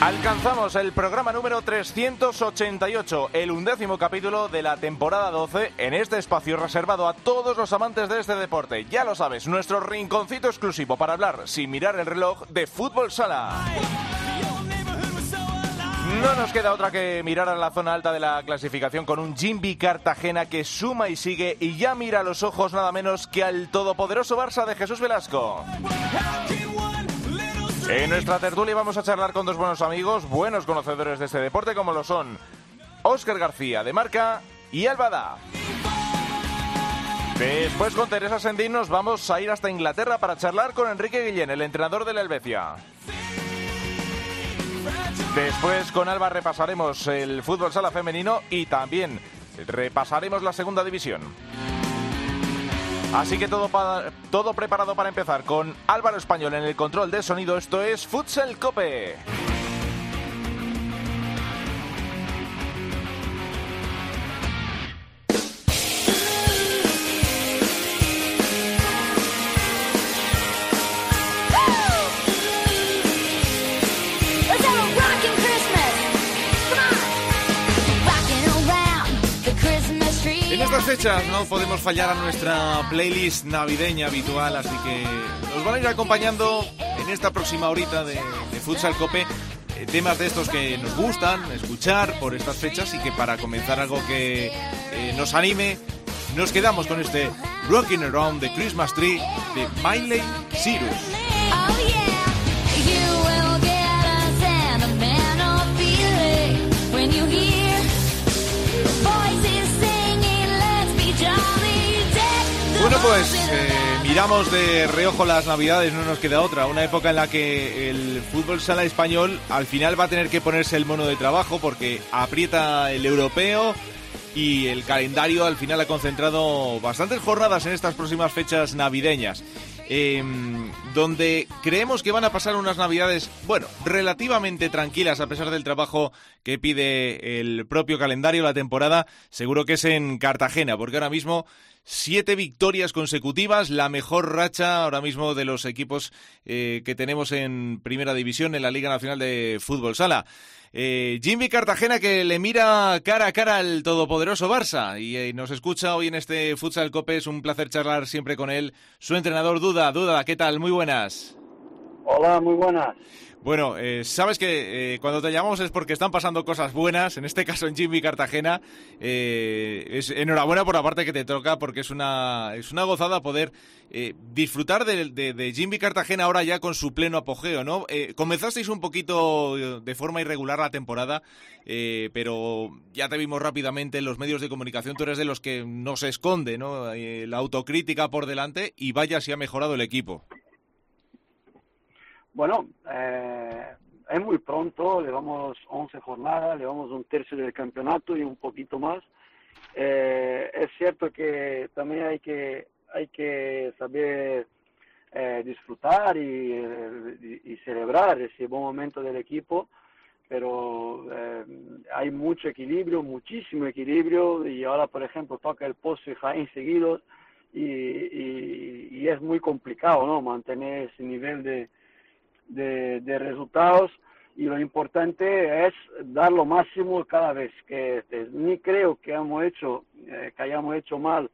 Alcanzamos el programa número 388, el undécimo capítulo de la temporada 12 en este espacio reservado a todos los amantes de este deporte. Ya lo sabes, nuestro rinconcito exclusivo para hablar sin mirar el reloj de fútbol sala. No nos queda otra que mirar a la zona alta de la clasificación con un Jimby Cartagena que suma y sigue y ya mira a los ojos nada menos que al todopoderoso Barça de Jesús Velasco. En nuestra tertulia vamos a charlar con dos buenos amigos, buenos conocedores de este deporte como lo son Óscar García de Marca y Albada. Después con Teresa Sendín nos vamos a ir hasta Inglaterra para charlar con Enrique Guillén, el entrenador de la Helvecia. Después con Alba repasaremos el fútbol sala femenino y también repasaremos la segunda división. Así que todo, todo preparado para empezar con Álvaro Español en el control de sonido. Esto es Futsal Cope. Fechas no podemos fallar a nuestra playlist navideña habitual, así que nos van a ir acompañando en esta próxima horita de, Futsal Cope eh, temas de estos que nos gustan escuchar por estas fechas y que para comenzar algo que eh, nos anime, nos quedamos con este Rocking Around the Christmas Tree de Miley Cyrus. Bueno, pues eh, miramos de reojo las navidades, no nos queda otra. Una época en la que el fútbol sala español al final va a tener que ponerse el mono de trabajo porque aprieta el europeo y el calendario al final ha concentrado bastantes jornadas en estas próximas fechas navideñas. em, donde creemos que van a pasar unas navidades, bueno, relativamente tranquilas a pesar del trabajo que pide el propio calendario, la temporada, seguro que es en Cartagena, porque ahora mismo siete victorias consecutivas, la mejor racha ahora mismo de los equipos eh, que tenemos en Primera División en la Liga Nacional de Fútbol Sala. Eh, Jimmy Cartagena que le mira cara a cara al todopoderoso Barça y eh, nos escucha hoy en este Futsal Cope. Es un placer charlar siempre con él. Su entrenador Duda. Duda, ¿qué tal? Muy buenas. Hola, muy buenas. Bueno, eh, sabes que eh, cuando te llamamos es porque están pasando cosas buenas, en este caso en Jimmy Cartagena. Eh, es enhorabuena por la parte que te toca porque es una, es una gozada poder eh, disfrutar de, de, Jimmy Cartagena ahora ya con su pleno apogeo, ¿no? Eh, comenzasteis un poquito de forma irregular la temporada, pero ya te vimos rápidamente en los medios de comunicación, tú eres de los que no se esconde, ¿no? La autocrítica por delante y vaya si ha mejorado el equipo. Bueno, eh, es muy pronto, llevamos 11 jornadas, llevamos un tercio del campeonato y un poquito más. Eh, es cierto que también hay que, hay que saber eh, disfrutar y, eh, celebrar ese buen momento del equipo, pero eh, hay mucho equilibrio, muchísimo equilibrio y ahora, por ejemplo, toca el Pozo y Jaén seguidos y, y es muy complicado, ¿no? Mantener ese nivel de, de, de resultados y lo importante es dar lo máximo cada vez que estés. Ni creo que hemos hecho, eh, que hayamos hecho mal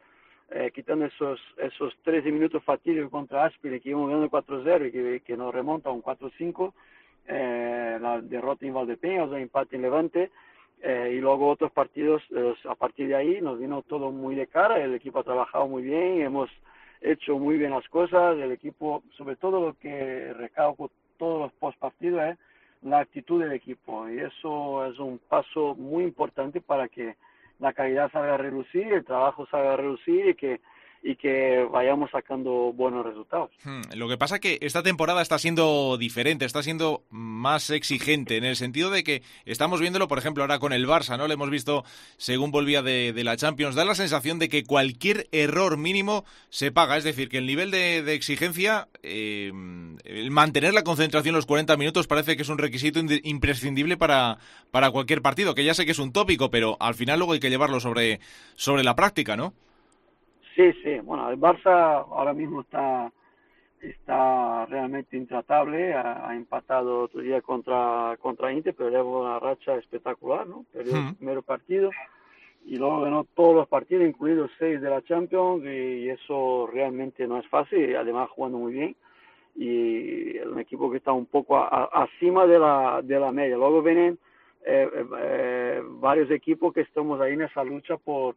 eh, quitando esos esos 13 minutos fatídicos contra Aspire que íbamos ganando 4-0 y que, que nos remonta a un 4-5 eh, la derrota en Valdepeñas, el empate en Levante eh, y luego otros partidos a partir de ahí nos vino todo muy de cara, el equipo ha trabajado muy bien, hemos hecho muy bien las cosas, el equipo, sobre todo lo que recalco todos los post partidos es la actitud del equipo. Y eso es un paso muy importante para que la calidad salga a relucir, el trabajo salga a y que y que vayamos sacando buenos resultados. Hmm, Lo que pasa que esta temporada está siendo diferente, está siendo más exigente en el sentido de que estamos viéndolo, por ejemplo, ahora con el Barça, ¿no? Le hemos visto según volvía de, la Champions, da la sensación de que cualquier error mínimo se paga, es decir, que el nivel de, exigencia, eh, el mantener la concentración los 40 minutos parece que es un requisito ind- imprescindible para, para cualquier partido, que ya sé que es un tópico, pero al final luego hay que llevarlo sobre, sobre la práctica, ¿no? Sí, sí, bueno, el Barça ahora mismo está está realmente intratable, ha, ha empatado otro día contra contra Inter, pero lleva una racha espectacular, ¿no? Perdió Hmm. el primer partido y luego ganó todos los partidos, incluidos seis de la Champions, y eso realmente no es fácil, además jugando muy bien, y es un equipo que está un poco a- a- acima de la, de la media. Luego vienen eh, eh, eh, varios equipos que estamos ahí en esa lucha por,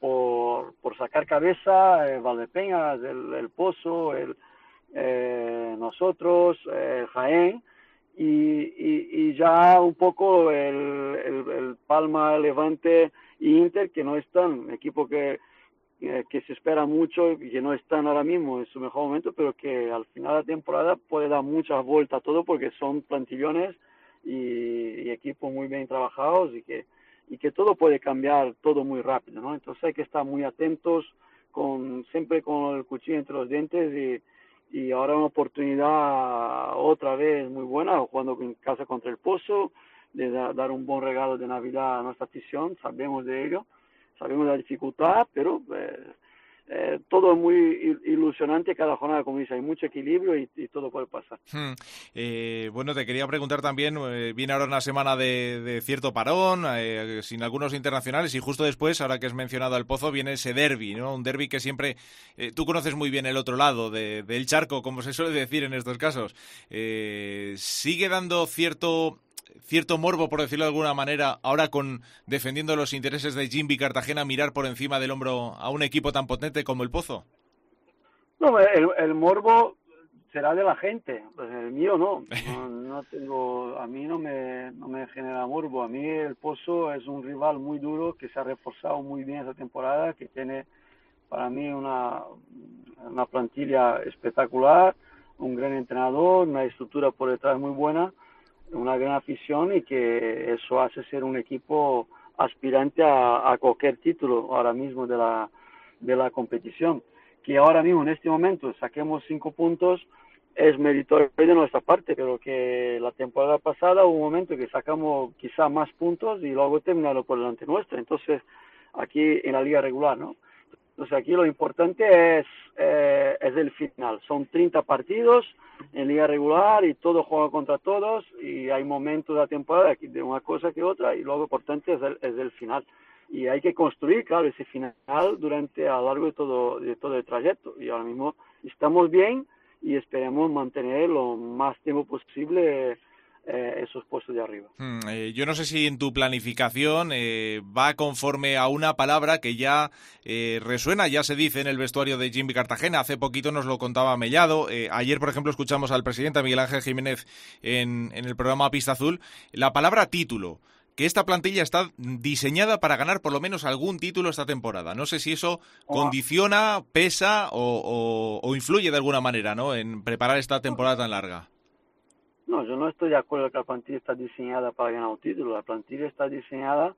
por, por sacar cabeza, eh, Valdepeñas, el, el Pozo, el, eh, nosotros, eh, Jaén, y, y, y ya un poco el, el, el Palma, Levante y Inter, que no están, equipo que, eh, que se espera mucho y que no están ahora mismo en su mejor momento, pero que al final de la temporada puede dar muchas vueltas a todo porque son plantillones y, y equipos muy bien trabajados y que y que todo puede cambiar todo muy rápido, ¿no? Entonces hay que estar muy atentos, con siempre con el cuchillo entre los dientes y, y ahora una oportunidad otra vez muy buena, jugando en casa contra el Pozo, de da- dar un buen regalo de Navidad a nuestra afición, sabemos de ello, sabemos la dificultad, pero eh, eh, todo es muy il- ilusionante cada jornada, como dice, hay mucho equilibrio y, todo puede pasar. Hmm. Eh, bueno, te quería preguntar también, eh, viene ahora una semana de, cierto parón, eh, sin algunos internacionales, y justo después, ahora que has mencionado al Pozo, viene ese derby, ¿no? Un derby que siempre, eh, tú conoces muy bien el otro lado de- del charco, como se suele decir en estos casos. ¿Sigue dando cierto cierto morbo, por decirlo de alguna manera, ahora con defendiendo los intereses de Jimby Cartagena, mirar por encima del hombro a un equipo tan potente como el Pozo? No, el, el morbo será de la gente, pues el mío no. no, no tengo, a mí no me, no me genera morbo. A mí el Pozo es un rival muy duro que se ha reforzado muy bien esta temporada, que tiene para mí una, una plantilla espectacular, un gran entrenador, una estructura por detrás muy buena, una gran afición y que eso hace ser un equipo aspirante a, a cualquier título ahora mismo de la, de la competición que ahora mismo en este momento saquemos cinco puntos es meritorio de nuestra parte, pero que la temporada pasada hubo un momento que sacamos quizá más puntos y luego terminaron por delante nuestra. Entonces, aquí en la liga regular, ¿no? Entonces, aquí lo importante es, eh, es el final. Son 30 partidos en liga regular y todos juegan contra todos y hay momentos de la temporada de una cosa que otra y luego importante es el, es el final y hay que construir, claro, ese final durante a lo largo de todo, de todo el trayecto. Y ahora mismo estamos bien y esperemos mantener lo más tiempo posible eh, esos puestos de arriba. Hmm, eh, yo no sé si en tu planificación eh, va conforme a una palabra que ya eh, resuena, ya se dice en el vestuario de Jimmy Cartagena. Hace poquito nos lo contaba Mellado. Ayer, por ejemplo, escuchamos al presidente Miguel Ángel Jiménez en, en el programa Pista Azul. La palabra título que esta plantilla está diseñada para ganar por lo menos algún título esta temporada. No sé si eso condiciona, pesa o, o- o influye de alguna manera ¿no? en preparar esta temporada tan larga. No, yo no estoy de acuerdo que la plantilla está diseñada para ganar un título. La plantilla está diseñada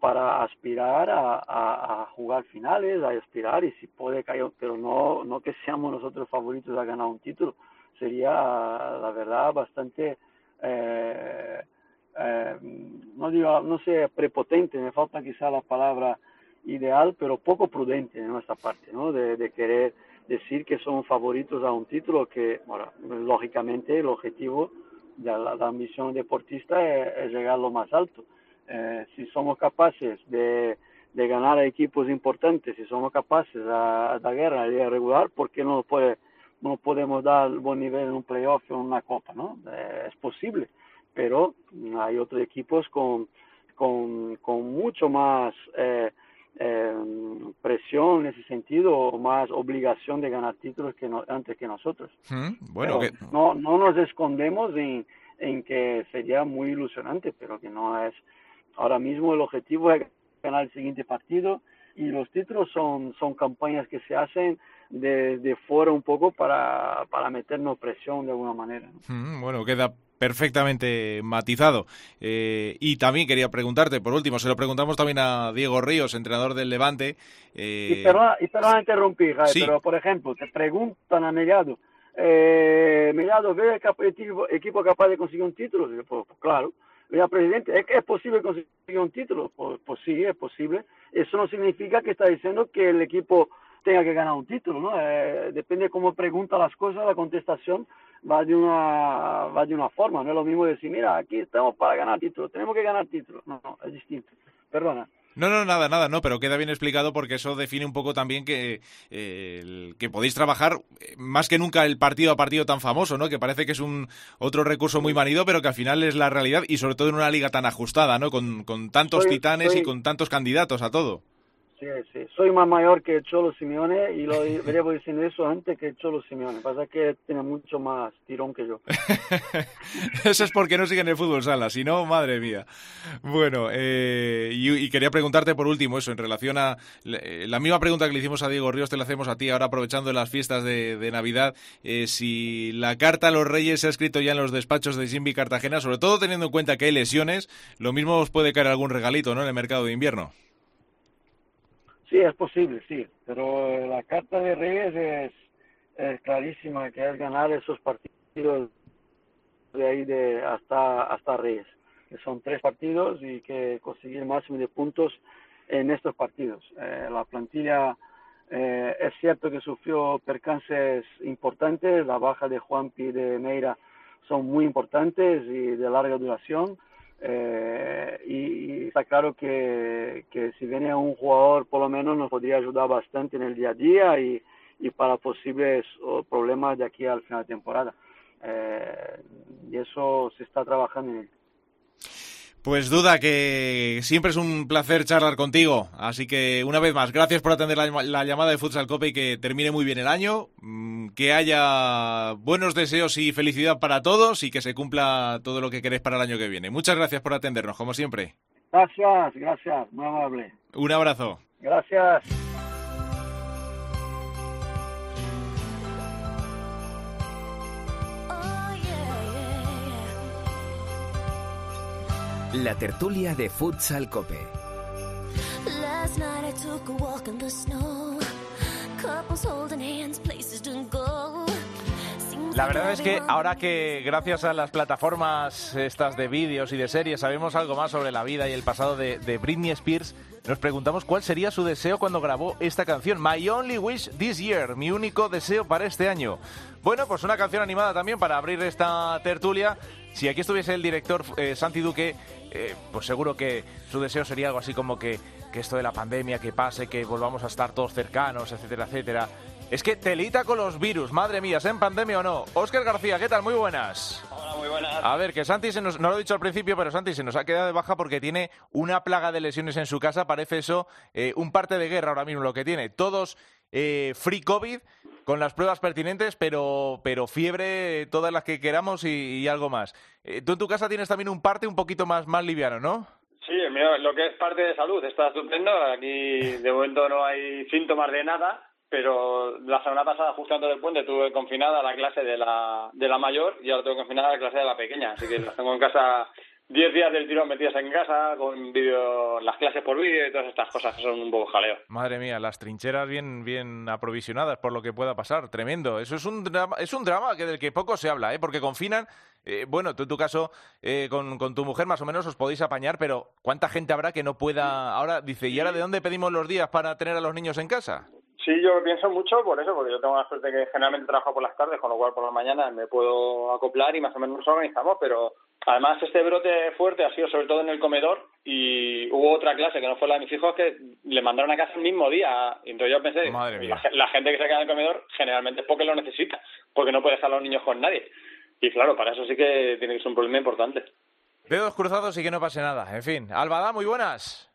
para aspirar a, a- a jugar finales, a aspirar y si puede caer, pero no, no que seamos nosotros favoritos a ganar un título. Sería, la verdad, bastante, eh, eh, no digo, no sé, prepotente, me falta quizá la palabra ideal, pero poco prudente de nuestra parte, ¿no? De, de querer decir que somos favoritos a un título que, bueno, lógicamente el objetivo de la, la ambición deportista es, llegar a lo más alto. Eh, si somos capaces de, de ganar a equipos importantes, si somos capaces de dar guerra a la regular, ¿por qué no, puede, no podemos dar buen nivel en un playoff o en una copa? ¿no? Eh, es posible, pero hay otros equipos con, con, con mucho más eh, eh, presión en ese sentido, o más obligación de ganar títulos que no, antes que nosotros. Hmm, Bueno, que, no, no nos escondemos en, en que sería muy ilusionante, pero que no es. Ahora mismo el objetivo es ganar el siguiente partido, y los títulos son, son campañas que se hacen desde fuera un poco para, para meternos presión de alguna manera. ¿no? Mm, Bueno, queda perfectamente matizado. Eh, y también quería preguntarte, por último, se lo preguntamos también a Diego Ríos, entrenador del Levante. eh, Y perdona, y perdona interrumpir, Sí. pero por ejemplo, te preguntan a Mellado, eh, Mellado, ¿ve el equipo, equipo capaz de conseguir un título? Pues, pues claro. Mira, presidente, ¿es, que ¿es posible conseguir un título? Pues, pues sí, es posible. Eso no significa que está diciendo que el equipo tenga que ganar un título, ¿no? Eh, depende de cómo pregunta las cosas, la contestación va de una va de una forma. No es lo mismo decir, mira, aquí estamos para ganar título, tenemos que ganar título. No, no, es distinto. Perdona. No, no, nada, nada, no, pero queda bien explicado porque eso define un poco también que, eh, el- que podéis trabajar eh, más que nunca el partido a partido tan famoso, ¿no? Que parece que es un otro recurso muy manido, pero que al final es la realidad y sobre todo en una liga tan ajustada, ¿no? Con, con tantos Soy- titanes y con tantos candidatos a todo. Sí, sí. Soy más mayor que Cholo Simeone y lo veníamos diciendo eso antes que Cholo Simeone. Pasa que tiene mucho más tirón que yo. Eso es porque no siguen el fútbol sala, si no, madre mía. Bueno, eh, y, y quería preguntarte por último eso, en relación a eh, la misma pregunta que le hicimos a Diego Ríos, te la hacemos a ti ahora aprovechando las fiestas de, de Navidad, eh, si la carta a los Reyes se ha escrito ya en los despachos de Simbi Cartagena, sobre todo teniendo en cuenta que hay lesiones, lo mismo os puede caer algún regalito, ¿no? En el mercado de invierno. Sí, es posible, sí. Pero la carta de Reyes es, clarísima, que es ganar esos partidos de ahí de hasta, hasta Reyes. Que son tres partidos y que conseguir máximo de puntos en estos partidos. Eh, la plantilla eh, es cierto que sufrió percances importantes, la baja de Juanpi y de Meira son muy importantes y de larga duración. Eh, y, está claro que, que si viene un jugador por lo menos nos podría ayudar bastante en el día a día y, y para posibles oh, problemas de aquí al final de temporada. Eh, y eso se está trabajando en ello. Pues duda que siempre es un placer charlar contigo, así que una vez más, gracias por atender la, la llamada de Futsal Cope y que termine muy bien el año, mm, que haya buenos deseos y felicidad para todos y que se cumpla todo lo que queréis para el año que viene. Muchas gracias por atendernos, como siempre. Gracias, gracias, muy amable. Un abrazo. Gracias. La tertulia de Futsal Cope. Last night I took a walk in the snow. Couples holding hands, places to go. La verdad es que ahora que gracias a las plataformas estas de vídeos y de series sabemos algo más sobre la vida y el pasado de, de Britney Spears, nos preguntamos cuál sería su deseo cuando grabó esta canción, My Only Wish This Year, mi único deseo para este año. Bueno, pues una canción animada también para abrir esta tertulia. Si aquí estuviese el director eh, Santi Duque, eh, pues seguro que su deseo sería algo así como que, que esto de la pandemia, que pase, que volvamos a estar todos cercanos, etcétera, etcétera. Es que telita con los virus, madre mía, ¿es en pandemia o no? Óscar García, ¿qué tal? Muy buenas. Hola, muy buenas. A ver, que Santi se nos, no lo he dicho al principio, pero Santi se nos ha quedado de baja porque tiene una plaga de lesiones en su casa. Parece eso eh, un parte de guerra ahora mismo lo que tiene. Todos eh, free COVID con las pruebas pertinentes, pero, pero fiebre todas las que queramos y, y algo más. Eh, tú en tu casa tienes también un parte un poquito más, más liviano, ¿no? Sí, mío, lo que es parte de salud está estupendo. Aquí de momento no hay síntomas de nada, pero la semana pasada, justo antes del puente, tuve confinada la clase de la, de la mayor y ahora tengo confinada la clase de la pequeña. Así que las tengo en casa 10 días del tirón metidas en casa, con vídeo, las clases por vídeo y todas estas cosas que son un poco jaleo. Madre mía, las trincheras bien, bien aprovisionadas por lo que pueda pasar. Tremendo. Eso es un drama, es un drama que del que poco se habla, ¿eh? Porque confinan. eh, bueno, tú en tu caso, eh, con, con tu mujer más o menos os podéis apañar, pero ¿cuánta gente habrá que no pueda. Ahora dice, ¿y ahora de dónde pedimos los días para tener a los niños en casa? Sí, yo pienso mucho por eso, porque yo tengo la suerte que generalmente trabajo por las tardes, con lo cual por las mañanas me puedo acoplar y más o menos nos organizamos, pero además este brote fuerte ha sido sobre todo en el comedor y hubo otra clase que no fue la de mis hijos que le mandaron a casa el mismo día. Y entonces yo pensé, Madre mía. la gente que se queda en el comedor generalmente es porque lo necesita, porque no puede dejar a los niños con nadie. Y claro, para eso sí que tiene que ser un problema importante. Dedos cruzados y que no pase nada. En fin, Albada, muy buenas.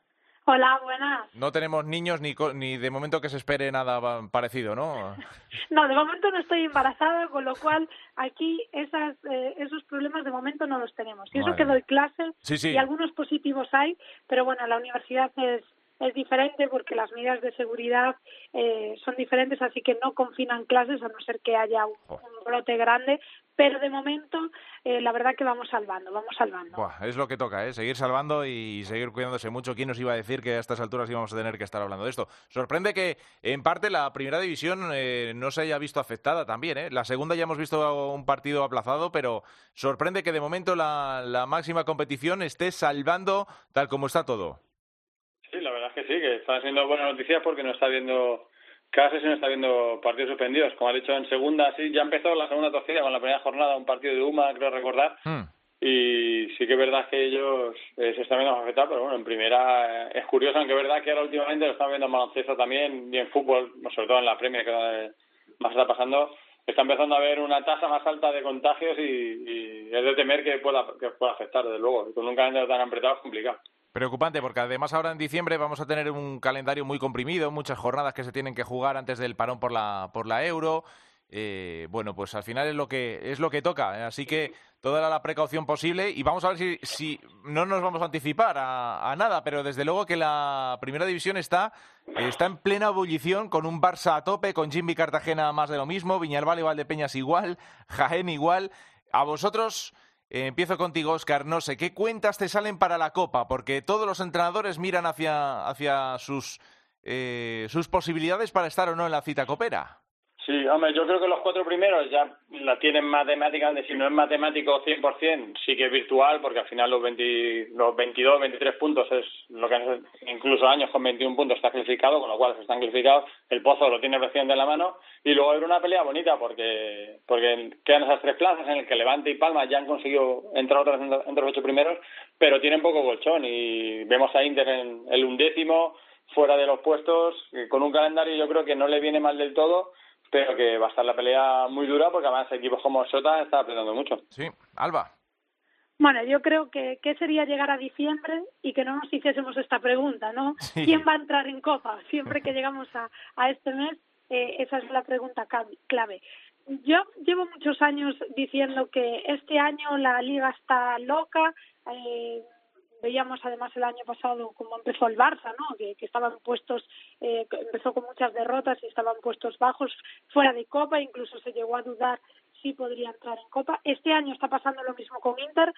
Hola, buenas. No tenemos niños ni, ni de momento que se espere nada pa- parecido, ¿no? No, de momento no estoy embarazada, con lo cual aquí esas, eh, esos problemas de momento no los tenemos. Y eso que doy clases Sí, sí. y algunos positivos hay, pero bueno, la universidad es, es diferente porque las medidas de seguridad eh, son diferentes, así que no confinan clases a no ser que haya un, un brote grande. Pero de momento, eh, la verdad que vamos salvando, vamos salvando. Buah, es lo que toca, ¿eh? seguir salvando y seguir cuidándose mucho. ¿Quién nos iba a decir que a estas alturas íbamos a tener que estar hablando de esto? Sorprende que, en parte, la primera división eh, no se haya visto afectada también. ¿eh? La segunda ya hemos visto un partido aplazado, pero sorprende que de momento la, la máxima competición esté salvando tal como está todo. Sí, la verdad es que sí, que están siendo buenas noticias porque no está habiendo casi no está viendo partidos suspendidos. Como ha dicho en segunda, sí, ya empezó la segunda torcida con la primera jornada, un partido de UMA, creo recordar. Hmm. Y sí que es verdad que ellos eh, se están viendo afectados, pero bueno, en primera eh, es curioso, aunque es verdad que ahora últimamente lo están viendo en baloncesto también y en fútbol, sobre todo en la Premier, que es donde más está pasando, está empezando a haber una tasa más alta de contagios y, y es de temer que pueda, que pueda afectar, desde luego. Y con un calendario tan apretado es complicado. Preocupante porque además ahora en diciembre vamos a tener un calendario muy comprimido, muchas jornadas que se tienen que jugar antes del parón por la por la Euro. Eh, bueno, pues al final es lo que es lo que toca, ¿eh? así que toda la precaución posible y vamos a ver si, si no nos vamos a anticipar a, a nada, pero desde luego que la primera división está está en plena ebullición con un Barça a tope, con Jimmy Cartagena más de lo mismo, Viñalbal y Valdepeñas igual, Jaén igual. A vosotros eh, empiezo contigo, Oscar. No sé, ¿qué cuentas te salen para la Copa? Porque todos los entrenadores miran hacia, hacia sus, eh, sus posibilidades para estar o no en la cita copera. Sí, hombre, yo creo que los cuatro primeros ya la tienen matemáticamente, si no es matemático 100%, sí que es virtual, porque al final los, 20, los 22, 23 puntos es lo que incluso años con 21 puntos está clasificado, con lo cual se están clasificados, el Pozo lo tiene recién de la mano, y luego hay una pelea bonita, porque porque quedan esas tres plazas en el que Levante y Palma ya han conseguido entrar otra vez entre los ocho primeros, pero tienen poco colchón, y vemos a Inter en el undécimo, fuera de los puestos, con un calendario yo creo que no le viene mal del todo, pero que va a estar la pelea muy dura porque además equipos como Sota está apretando mucho. Sí, Alba. Bueno, yo creo que, que sería llegar a diciembre y que no nos hiciésemos esta pregunta, ¿no? Sí. ¿Quién va a entrar en Copa? Siempre que llegamos a, a este mes, eh, esa es la pregunta clave. Yo llevo muchos años diciendo que este año la liga está loca. Eh, veíamos además el año pasado cómo empezó el Barça, ¿no? Que, que estaban puestos, eh, empezó con muchas derrotas y estaban puestos bajos fuera de Copa, incluso se llegó a dudar si podría entrar en Copa. Este año está pasando lo mismo con Inter.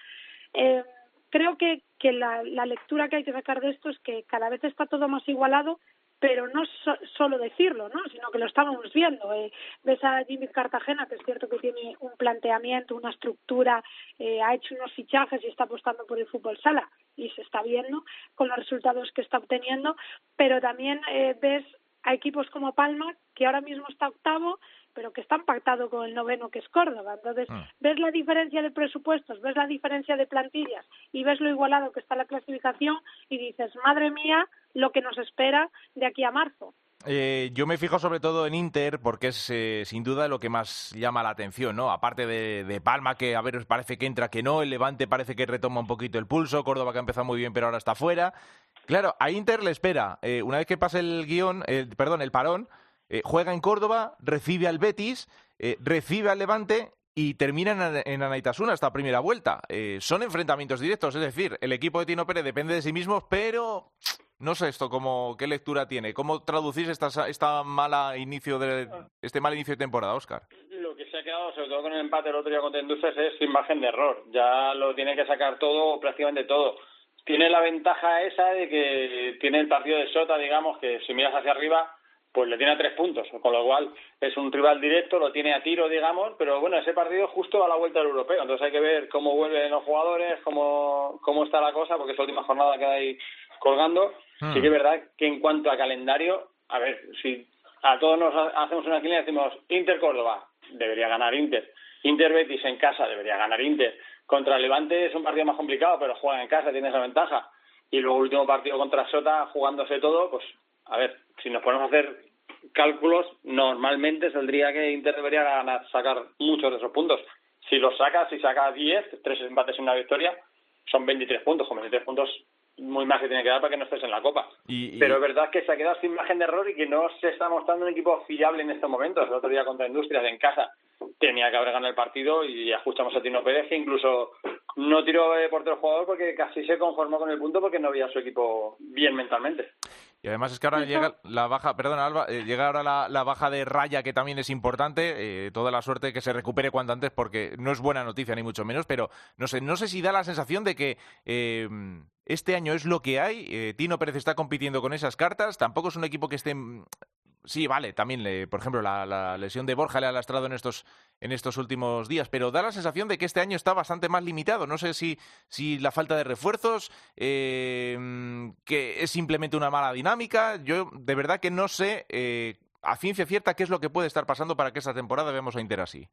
Eh, creo que, que la, la lectura que hay que sacar de esto es que cada vez está todo más igualado, pero no so- solo decirlo, ¿no? sino que lo estamos viendo. Eh, ves a Jimmy Cartagena, que es cierto que tiene un planteamiento, una estructura, eh, ha hecho unos fichajes y está apostando por el fútbol sala y se está viendo con los resultados que está obteniendo, pero también eh, ves a equipos como Palma, que ahora mismo está octavo, pero que están pactados con el noveno, que es Córdoba. Entonces, Mm. ves la diferencia de presupuestos, ves la diferencia de plantillas y ves lo igualado que está la clasificación y dices, madre mía, lo que nos espera de aquí a marzo. Eh, yo me fijo sobre todo en Inter porque es eh, sin duda lo que más llama la atención, ¿no? Aparte de, de Palma, que a ver, parece que entra, que no, el Levante parece que retoma un poquito el pulso, Córdoba que ha empezado muy bien pero ahora está fuera. Claro, a Inter le espera, eh, una vez que pase el guion, el- perdón, el parón, eh, juega en Córdoba, recibe al Betis, eh, recibe al Levante y termina en, Anaitasuna esta primera vuelta. Eh, son enfrentamientos directos, es decir, el equipo de Tino Pérez depende de sí mismo, pero no sé esto cómo qué lectura tiene, cómo traducís esta, esta mala inicio de este mal inicio de temporada, Oscar. Lo que se ha quedado, sobre todo con el empate el otro día contra Industrias, es sin margen de error. Ya lo tiene que sacar todo, prácticamente todo. Tiene la ventaja esa de que tiene el partido de Sota, digamos, que si miras hacia arriba, pues le tiene a tres puntos, con lo cual es un rival directo, lo tiene a tiro, digamos, pero bueno, ese partido es justo a la vuelta del europeo, entonces hay que ver cómo vuelven los jugadores, cómo, cómo está la cosa, porque esa última jornada queda ahí colgando. Hmm. Sí que es verdad que en cuanto a calendario, a ver, si a todos nos ha- hacemos una línea y decimos Inter Córdoba, debería ganar Inter. Inter Betis en casa, debería ganar Inter. Contra Levante es un partido más complicado, pero juegan en casa, tiene esa ventaja. Y luego el último partido contra Sota, jugándose todo, pues a ver, si nos ponemos a hacer cálculos, normalmente saldría que Inter debería ganar, sacar muchos de esos puntos. Si los saca, si saca 10, tres empates y una victoria, son 23 puntos. Con 23 puntos, muy más que tiene que dar para que no estés en la Copa. Y, y- Pero es verdad que se ha quedado sin margen de error y que no se está mostrando un equipo fiable en estos momentos. El otro día contra Industrias en casa tenía que haber ganado el partido y ajustamos a Tino Pérez que incluso no tiró de portero jugador porque casi se conformó con el punto porque no veía a su equipo bien mentalmente. Y además es que ahora llega la baja, perdona Alba, eh, llega ahora la, la baja de Raya que también es importante, eh, toda la suerte que se recupere cuanto antes porque no es buena noticia ni mucho menos, pero no sé, no sé si da la sensación de que eh, este año es lo que hay, eh, Tino Pérez está compitiendo con esas cartas, tampoco es un equipo que esté Sí, vale, también, le- por ejemplo, la, la lesión de Borja le ha lastrado en estos, en estos últimos días, pero da la sensación de que este año está bastante más limitado. No sé si, si la falta de refuerzos, eh, mm, que es simplemente una mala dinámica. Yo de verdad que no sé eh, a ciencia cierta qué es lo que puede estar pasando para que esta temporada veamos a Inter así.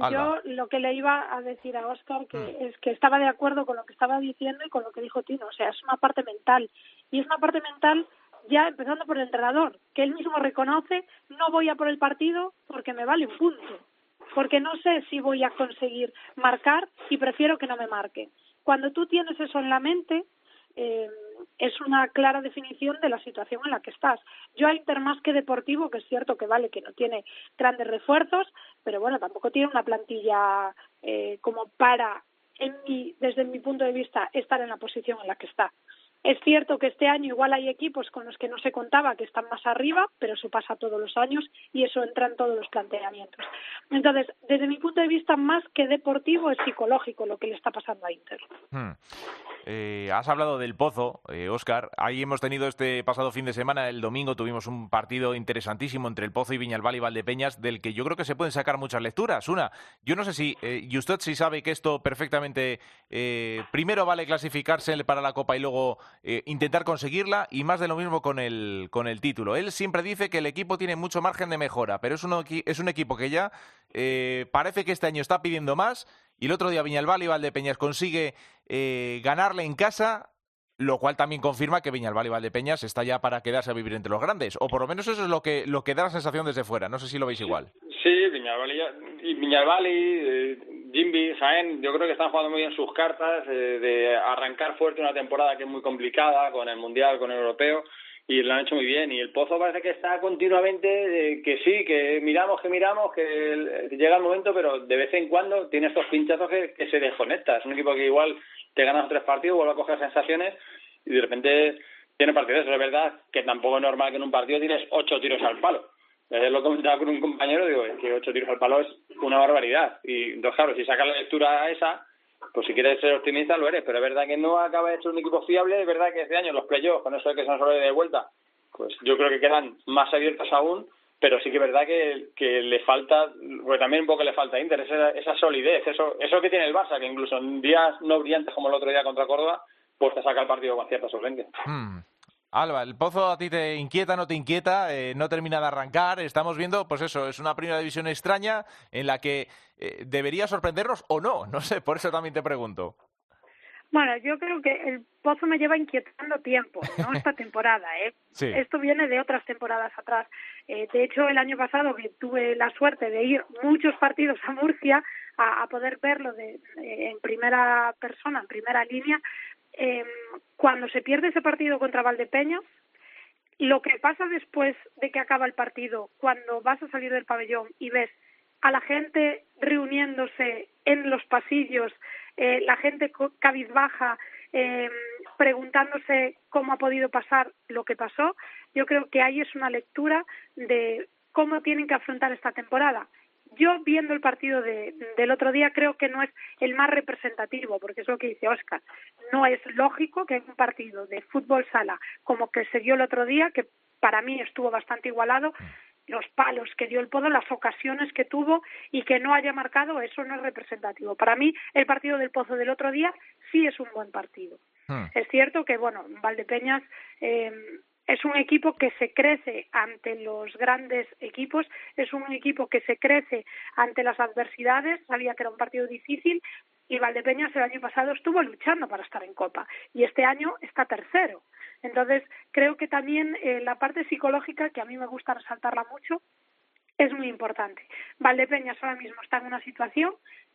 Alba. Yo lo que le iba a decir a Oscar que Mm. es que estaba de acuerdo con lo que estaba diciendo y con lo que dijo Tino, o sea, es una parte mental y es una parte mental ya empezando por el entrenador, que él mismo reconoce, no voy a por el partido porque me vale un punto, porque no sé si voy a conseguir marcar y prefiero que no me marque. Cuando tú tienes eso en la mente, eh, es una clara definición de la situación en la que estás. Yo a Inter más que deportivo, que es cierto que vale que no tiene grandes refuerzos, pero bueno, tampoco tiene una plantilla eh, como para, en mi, desde mi punto de vista, estar en la posición en la que está. Es cierto que este año igual hay equipos con los que no se contaba que están más arriba, pero eso pasa todos los años y eso entra en todos los planteamientos. Entonces, desde mi punto de vista, más que deportivo, es psicológico lo que le está pasando a Inter. Hmm. Eh, has hablado del Pozo, eh, Óscar. Ahí hemos tenido este pasado fin de semana, el domingo, tuvimos un partido interesantísimo entre el Pozo y Viñalbal y Valdepeñas, del que yo creo que se pueden sacar muchas lecturas. Una, yo no sé si, eh, y usted sí sabe que esto perfectamente, eh, primero vale clasificarse para la Copa y luego eh, intentar conseguirla, y más de lo mismo con el, con el título. Él siempre dice que el equipo tiene mucho margen de mejora, pero es un, equi- es un equipo que ya eh, parece que este año está pidiendo más, y el otro día Viñalbal y Valdepeñas consigue eh, ganarle en casa, lo cual también confirma que Viñalbal y Valdepeñas está ya para quedarse a vivir entre los grandes, o por lo menos eso es lo que, lo que da la sensación desde fuera. No sé si lo veis igual. Sí, Viñalbal y, Viñalbal y eh, Jimby, Jaén, yo creo que están jugando muy bien sus cartas eh, de arrancar fuerte una temporada que es muy complicada con el Mundial, con el Europeo y lo han hecho muy bien. Y el Pozo parece que está continuamente, eh, que sí, que miramos, que miramos, que llega el momento, pero de vez en cuando tiene estos pinchazos que, que se desconecta. Es un equipo que igual te ganas tres partidos, vuelve a coger sensaciones y de repente tiene partidos. Es verdad que tampoco es normal que en un partido tires ocho tiros al palo. Ayer lo comentaba con un compañero, digo, es que ocho tiros al palo es una barbaridad. Y entonces, claro, si sacas la lectura a esa, pues si quieres ser optimista lo eres, pero es verdad que no acaba de ser un equipo fiable, es verdad que este año los playoffs, con eso de que son solo de vuelta, pues yo creo que quedan más abiertos aún, pero sí que es verdad que, que le falta, porque también un poco le falta a Inter, esa, esa solidez, eso, eso que tiene el Barça, que incluso en días no brillantes como el otro día contra Córdoba, pues te saca el partido con cierta solvencia. Hmm. Alba, ¿el Pozo a ti te inquieta, no te inquieta? Eh, no termina de arrancar. Estamos viendo, pues eso, es una primera división extraña en la que eh, debería sorprendernos o no. No sé, por eso también te pregunto. Bueno, yo creo que el Pozo me lleva inquietando tiempo, no esta temporada, ¿eh? Sí. Esto viene de otras temporadas atrás. Eh, de hecho, el año pasado que tuve la suerte de ir muchos partidos a Murcia a, poder verlo de, eh, en primera persona, en primera línea, eh, cuando se pierde ese partido contra Valdepeñas, lo que pasa después de que acaba el partido, cuando vas a salir del pabellón y ves a la gente reuniéndose en los pasillos, eh, la gente cabizbaja, eh, preguntándose cómo ha podido pasar lo que pasó, yo creo que ahí es una lectura de cómo tienen que afrontar esta temporada. Yo, viendo el partido de, del otro día, creo que no es el más representativo, porque es lo que dice Oscar. No es lógico que en un partido de fútbol sala como que se dio el otro día, que para mí estuvo bastante igualado, los palos que dio el Pozo, las ocasiones que tuvo y que no haya marcado, eso no es representativo. Para mí, el partido del Pozo del otro día sí es un buen partido. Hmm. Es cierto que, bueno, Valdepeñas eh, es un equipo que se crece ante los grandes equipos, es un equipo que se crece ante las adversidades, sabía que era un partido difícil y Valdepeñas el año pasado estuvo luchando para estar en Copa y este año está tercero. Entonces, creo que también eh, la parte psicológica, que a mí me gusta resaltarla mucho, es muy importante. Valdepeñas ahora mismo está en una situación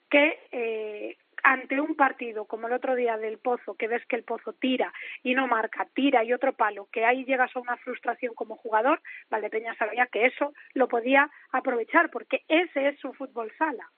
que eh, ante un partido como el otro día del Pozo, que ves que el Pozo tira y no marca, tira y otro palo, que ahí llegas a una frustración como jugador, Valdepeñas sabía que eso lo podía aprovechar porque ese es su fútbol sala.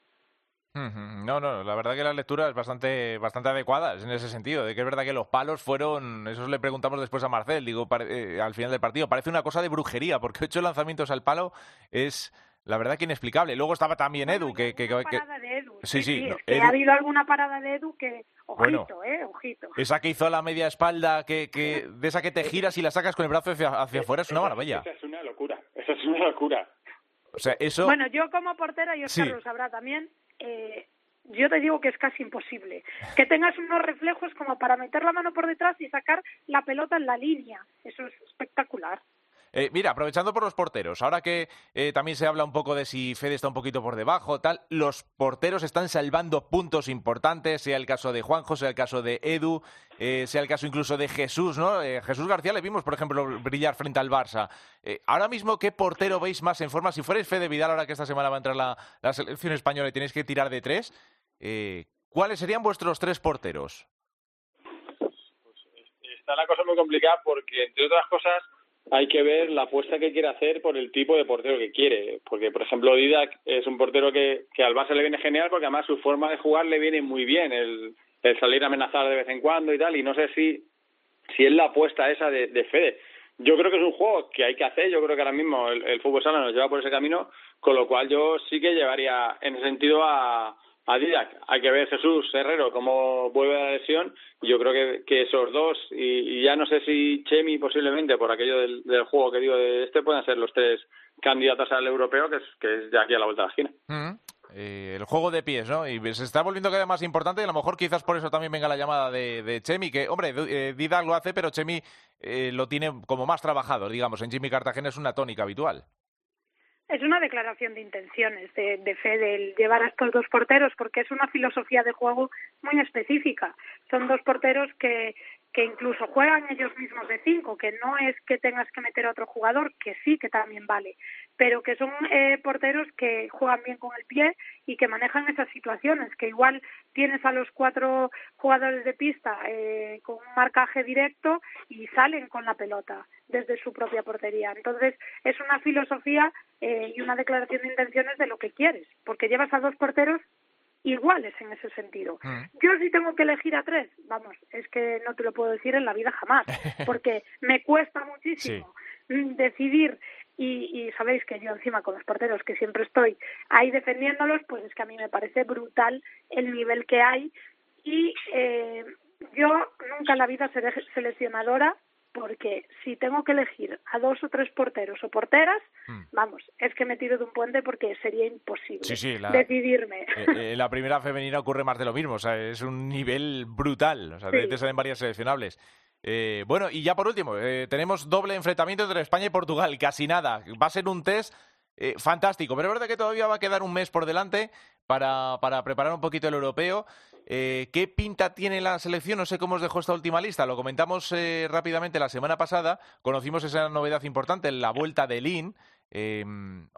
No, no, la verdad que la lectura es bastante, bastante adecuada en ese sentido, de que es verdad que los palos fueron, eso le preguntamos después a Marcel, digo, eh, al final del partido, parece una cosa de brujería, porque ocho lanzamientos al palo es, la verdad que inexplicable. Luego estaba también Edu, que... que, Alguna que- parada de Edu. Sí, sí, no, Edu- ha habido alguna parada de Edu que, Bueno. ojito, eh, ojito. esa que hizo a la media espalda, que, que de esa que te giras y la sacas con el brazo hacia, hacia afuera, es una maravilla. Esa es una locura. Esa es una locura. O sea, eso... Bueno, yo como portera, y Oscar Sí. lo sabrá también, eh, yo te digo que es casi imposible. Que tengas unos reflejos como para meter la mano por detrás y sacar la pelota en la línea. Eso es espectacular. Eh, mira, aprovechando por los porteros, ahora que eh, también se habla un poco de si Fede está un poquito por debajo, tal, los porteros están salvando puntos importantes, sea el caso de Juanjo, sea el caso de Edu, eh, sea el caso incluso de Jesús, ¿no? Eh, Jesús García le vimos, por ejemplo, brillar frente al Barça. Ahora mismo, ¿qué portero veis más en forma? Si fuerais Fede Vidal, ahora que esta semana va a entrar la, la selección española y tenéis que tirar de tres, ¿cuáles serían vuestros tres porteros? Está la cosa muy complicada porque, entre otras cosas, hay que ver la apuesta que quiere hacer por el tipo de portero que quiere. Porque, por ejemplo, Didac es un portero que, que al Barça le viene genial porque además su forma de jugar le viene muy bien, el, el salir a amenazar de vez en cuando y tal. Y no sé si, si es la apuesta esa de, de Fede. Yo creo que es un juego que hay que hacer. Yo creo que ahora mismo el, el fútbol sala nos lleva por ese camino, con lo cual yo sí que llevaría en ese sentido a, a Didac. Hay que ver Jesús Herrero cómo vuelve a la lesión. Yo creo que, esos dos, y, ya no sé si Chemi posiblemente, por aquello del, del juego que digo de este, pueden ser los tres candidatos al europeo, que es, que es de aquí a la vuelta de la esquina. Eh, el juego de pies, ¿no? Y se está volviendo cada vez más importante y a lo mejor quizás por eso también venga la llamada de, de Chemi, que, hombre, eh, Didac lo hace, pero Chemi eh, lo tiene como más trabajado, digamos. En Jimmy Cartagena es una tónica habitual. Es una declaración de intenciones de, de Fede el llevar a estos dos porteros porque es una filosofía de juego muy específica. Son dos porteros que, que incluso juegan ellos mismos de cinco, que no es que tengas que meter a otro jugador, que sí que también vale, pero que son eh, porteros que juegan bien con el pie y que manejan esas situaciones, que igual tienes a los cuatro jugadores de pista eh, con un marcaje directo y salen con la pelota desde su propia portería. Entonces, es una filosofía eh, y una declaración de intenciones de lo que quieres, porque llevas a dos porteros iguales en ese sentido. Yo sí tengo que elegir a tres, vamos, es que no te lo puedo decir en la vida jamás, porque me cuesta muchísimo mm, decidir y, y sabéis que yo encima con los porteros que siempre estoy ahí defendiéndolos, pues es que a mí me parece brutal el nivel que hay y eh, yo nunca en la vida seré seleccionadora porque si tengo que elegir a dos o tres porteros o porteras, Mm. vamos, es que me tiro de un puente porque sería imposible Sí, sí, la- decidirme. Eh, eh, la primera femenina ocurre más de lo mismo, o sea, es un nivel brutal, o sea, Sí. te salen varias seleccionables. Eh, bueno, y ya por último, eh, tenemos doble enfrentamiento entre España y Portugal, casi nada. Va a ser un test eh, fantástico, pero es verdad que todavía va a quedar un mes por delante para, para preparar un poquito el europeo. Eh, ¿Qué pinta tiene la selección? No sé cómo os dejó esta última lista. Lo comentamos eh, rápidamente la semana pasada. Conocimos esa novedad importante, la vuelta de Lin. Eh,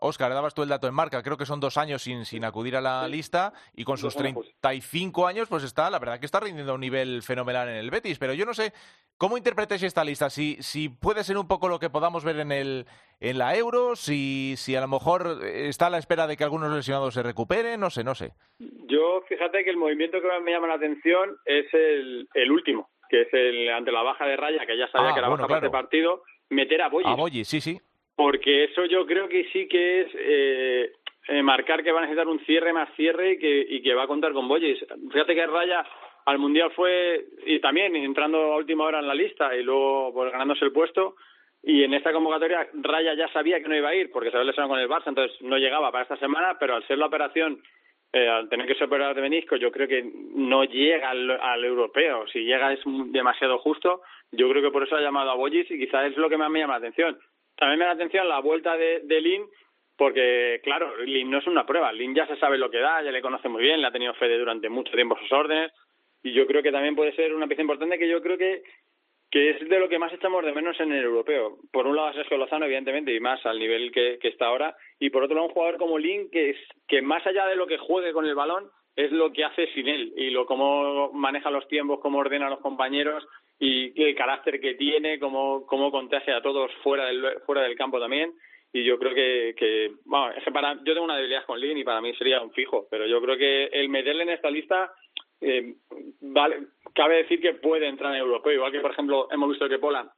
Oscar, dabas tú el dato en marca. Creo que son dos años sin, sin acudir a la lista y con sus Dos años, pues. 35 años, pues está, la verdad que está rindiendo a un nivel fenomenal en el Betis. Pero yo no sé cómo interpretáis esta lista. Si, si puede ser un poco lo que podamos ver en, el, en la Euro, si, si a lo mejor está a la espera de que algunos lesionados se recuperen, no sé, no sé. Yo, fíjate que el movimiento que más me llama la atención es el, el último, que es el ante la baja de raya, que ya sabía Ah, que era bueno, baja para claro. este partido, meter a Boyes. A Boyi, sí, sí. Porque eso yo creo que sí que es eh, eh, marcar que va a necesitar un cierre más cierre y que, y que va a contar con Boyes. Fíjate que Raya al Mundial fue, y también entrando a última hora en la lista y luego pues, ganándose el puesto, y en esta convocatoria Raya ya sabía que no iba a ir porque se había lesionado con el Barça, entonces no llegaba para esta semana, pero al ser la operación, eh, al tener que ser operar de menisco, yo creo que no llega al, europeo. Si llega es demasiado justo. Yo creo que por eso ha llamado a Boyes y quizás es lo que más me llama la atención. También me la atención la vuelta de, de Lin, porque, claro, Lin no es una prueba. Lin ya se sabe lo que da, ya le conoce muy bien, le ha tenido Fede durante mucho tiempo sus órdenes, y yo creo que también puede ser una pieza importante que yo creo que que es de lo que más echamos de menos en el europeo. Por un lado Sergio Lozano, evidentemente, y más al nivel que, que está ahora, y por otro lado un jugador como Lin, que, es, que más allá de lo que juegue con el balón, es lo que hace sin él, y lo cómo maneja los tiempos, cómo ordena a los compañeros, y el carácter que tiene, cómo, cómo contagia a todos fuera del, fuera del campo también. y yo creo que, que bueno, es que para, yo tengo una debilidad con Lin y para mí sería un fijo, pero yo creo que el meterle en esta lista, eh, vale, cabe decir que puede entrar en europeo, igual que por ejemplo hemos visto que Pola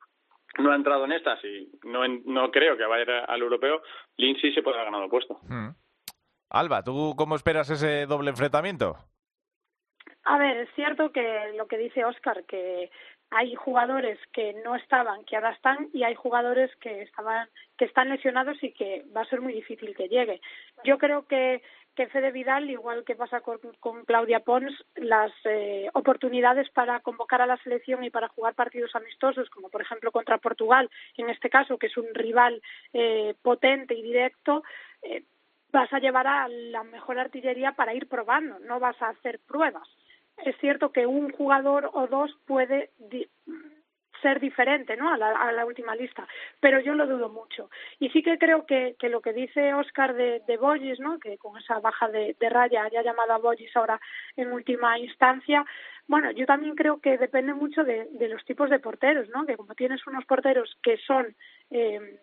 no ha entrado en estas y no, en- no creo que vaya al europeo, Lin sí se puede haber ganado el puesto. Mm. Alba, ¿tú cómo esperas ese doble enfrentamiento? A ver, es cierto que lo que dice Oscar, que hay jugadores que no estaban, que ahora están, y hay jugadores que estaban, que están lesionados y que va a ser muy difícil que llegue. Yo creo que que Fede Vidal, igual que pasa con, con Claudia Pons, las eh, oportunidades para convocar a la selección y para jugar partidos amistosos, como por ejemplo contra Portugal, en este caso, que es un rival eh, potente y directo, eh, vas a llevar a la mejor artillería para ir probando, no vas a hacer pruebas. Es cierto que un jugador o dos puede ser diferente ¿no? a, la, a la última lista, pero yo lo dudo mucho. Y sí que creo que, que lo que dice Oscar de, de Bollis, ¿no? que con esa baja de, de raya haya llamado a Bollis ahora en última instancia, bueno, yo también creo que depende mucho de, de los tipos de porteros, ¿no? que como tienes unos porteros que son eh,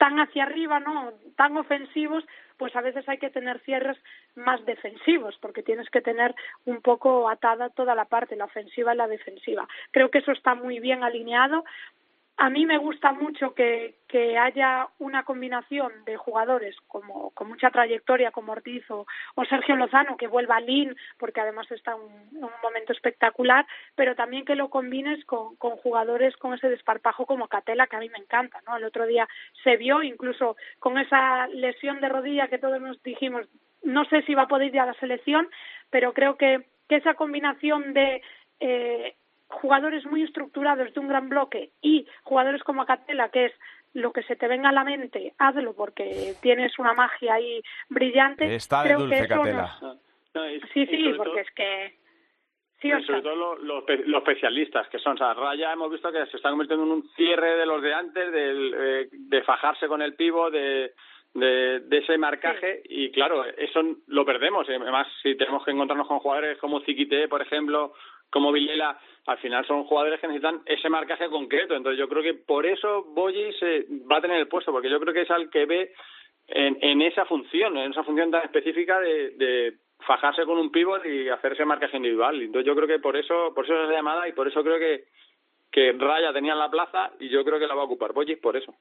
tan hacia arriba, ¿no? tan ofensivos, pues a veces hay que tener cierres más defensivos, porque tienes que tener un poco atada toda la parte, la ofensiva y la defensiva. Creo que eso está muy bien alineado. A mí me gusta mucho que, que haya una combinación de jugadores como con mucha trayectoria como Ortiz o, o Sergio Lozano que vuelva a Lin porque además está en un, en un momento espectacular, pero también que lo combines con, con jugadores con ese desparpajo como Catela que a mí me encanta, ¿no? El otro día se vio incluso con esa lesión de rodilla que todos nos dijimos no sé si va a poder ir a la selección, pero creo que, que esa combinación de eh, jugadores muy estructurados de un gran bloque y jugadores como Catela, que es lo que se te venga a la mente, hazlo porque tienes una magia ahí brillante. Está de creo dulce que eso Catela. nos- No, y- Sí, sí, porque todo- es que... Sí, sobre todo lo- los, pe- los especialistas que son. O sea, Raya hemos visto que se está convirtiendo en un cierre de los de antes, del, eh, de fajarse con el pivo, de, de, de ese marcaje. Y claro, eso lo perdemos. Además, si tenemos que encontrarnos con jugadores como Ziquité, por ejemplo, como Vilela, al final son jugadores que necesitan ese marcaje concreto. Entonces, yo creo que por eso Boyi se va a tener el puesto, porque yo creo que es al que ve en, esa función, en esa función tan específica de, de fajarse con un pívot y hacer ese marcaje individual. Entonces yo creo que por eso, por eso es la llamada y por eso creo que, que Raya tenía la plaza y yo creo que la va a ocupar Boyis por eso.